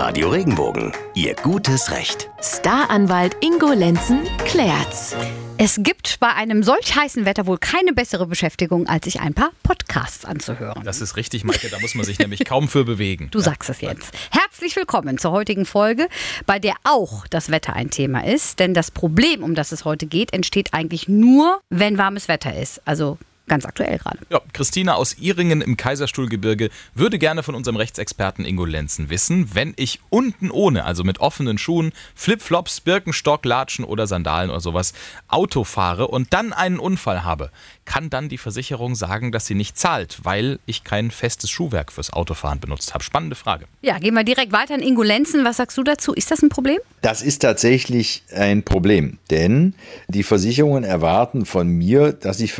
Radio Regenbogen. Ihr gutes Recht. Staranwalt Ingo Lenzen klärt's. Es gibt bei einem solch heißen Wetter wohl keine bessere Beschäftigung, als sich ein paar Podcasts anzuhören. Das ist richtig, Maike, da muss man sich nämlich kaum für bewegen. Du sagst es jetzt. Herzlich willkommen zur heutigen Folge, bei der auch das Wetter ein Thema ist. Denn das Problem, um das es heute geht, entsteht eigentlich nur, wenn warmes Wetter ist. Also ganz aktuell gerade. Ja, Christina aus Iringen im Kaiserstuhlgebirge würde gerne von unserem Rechtsexperten Ingo Lenzen wissen, wenn ich unten ohne, also mit offenen Schuhen, Flipflops, Birkenstock, Latschen oder Sandalen oder sowas, Auto fahre und dann einen Unfall habe, kann dann die Versicherung sagen, dass sie nicht zahlt, weil ich kein festes Schuhwerk fürs Autofahren benutzt habe? Spannende Frage. Ja, gehen wir direkt weiter an Ingo Lenzen. Was sagst du dazu? Ist das ein Problem? Das ist tatsächlich ein Problem, denn die Versicherungen erwarten von mir, dass ich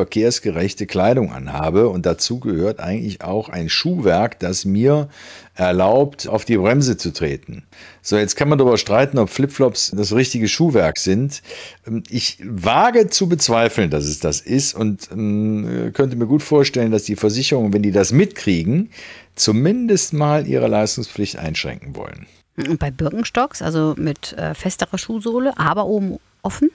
verkehrsgerechte Kleidung anhabe und dazu gehört eigentlich auch ein Schuhwerk, das mir erlaubt, auf die Bremse zu treten. So, jetzt kann man darüber streiten, ob Flipflops das richtige Schuhwerk sind. Ich wage zu bezweifeln, dass es das ist und ähm, könnte mir gut vorstellen, dass die Versicherungen, wenn die das mitkriegen, zumindest mal ihre Leistungspflicht einschränken wollen. Und bei Birkenstocks, also mit äh, festerer Schuhsohle, aber oben offen?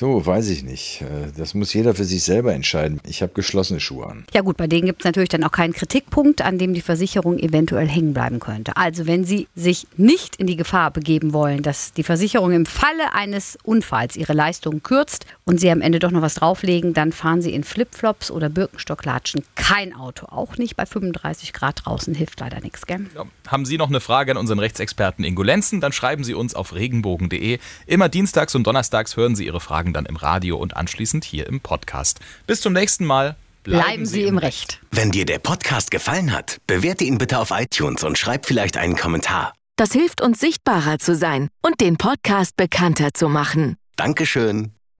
So, weiß ich nicht. Äh, das muss jeder für sich selber entscheiden. Ich habe geschlossene Schuhe an. Ja gut, bei denen gibt es natürlich dann auch keinen Kritikpunkt, an dem die Versicherung eventuell hängen bleiben könnte. Also wenn Sie sich nicht in die Gefahr begeben wollen, dass die Versicherung im Falle eines Unfalls ihre Leistungen kürzt und Sie am Ende doch noch was drauflegen, dann fahren Sie in Flipflops oder Birkenstocklatschen kein Auto. Auch nicht bei 35 Grad draußen hilft leider nichts, gell? Ja. Haben Sie noch eine Frage an unseren Rechtsexperten Ingo Lenzen, dann schreiben Sie uns auf regenbogen.de. Immer dienstags und donnerstags hören Sie Ihre Fragen Fragen dann im Radio und anschließend hier im Podcast. Bis zum nächsten Mal. Bleiben, Bleiben Sie im Recht. Wenn dir der Podcast gefallen hat, bewerte ihn bitte auf iTunes und schreib vielleicht einen Kommentar. Das hilft uns sichtbarer zu sein und den Podcast bekannter zu machen. Dankeschön.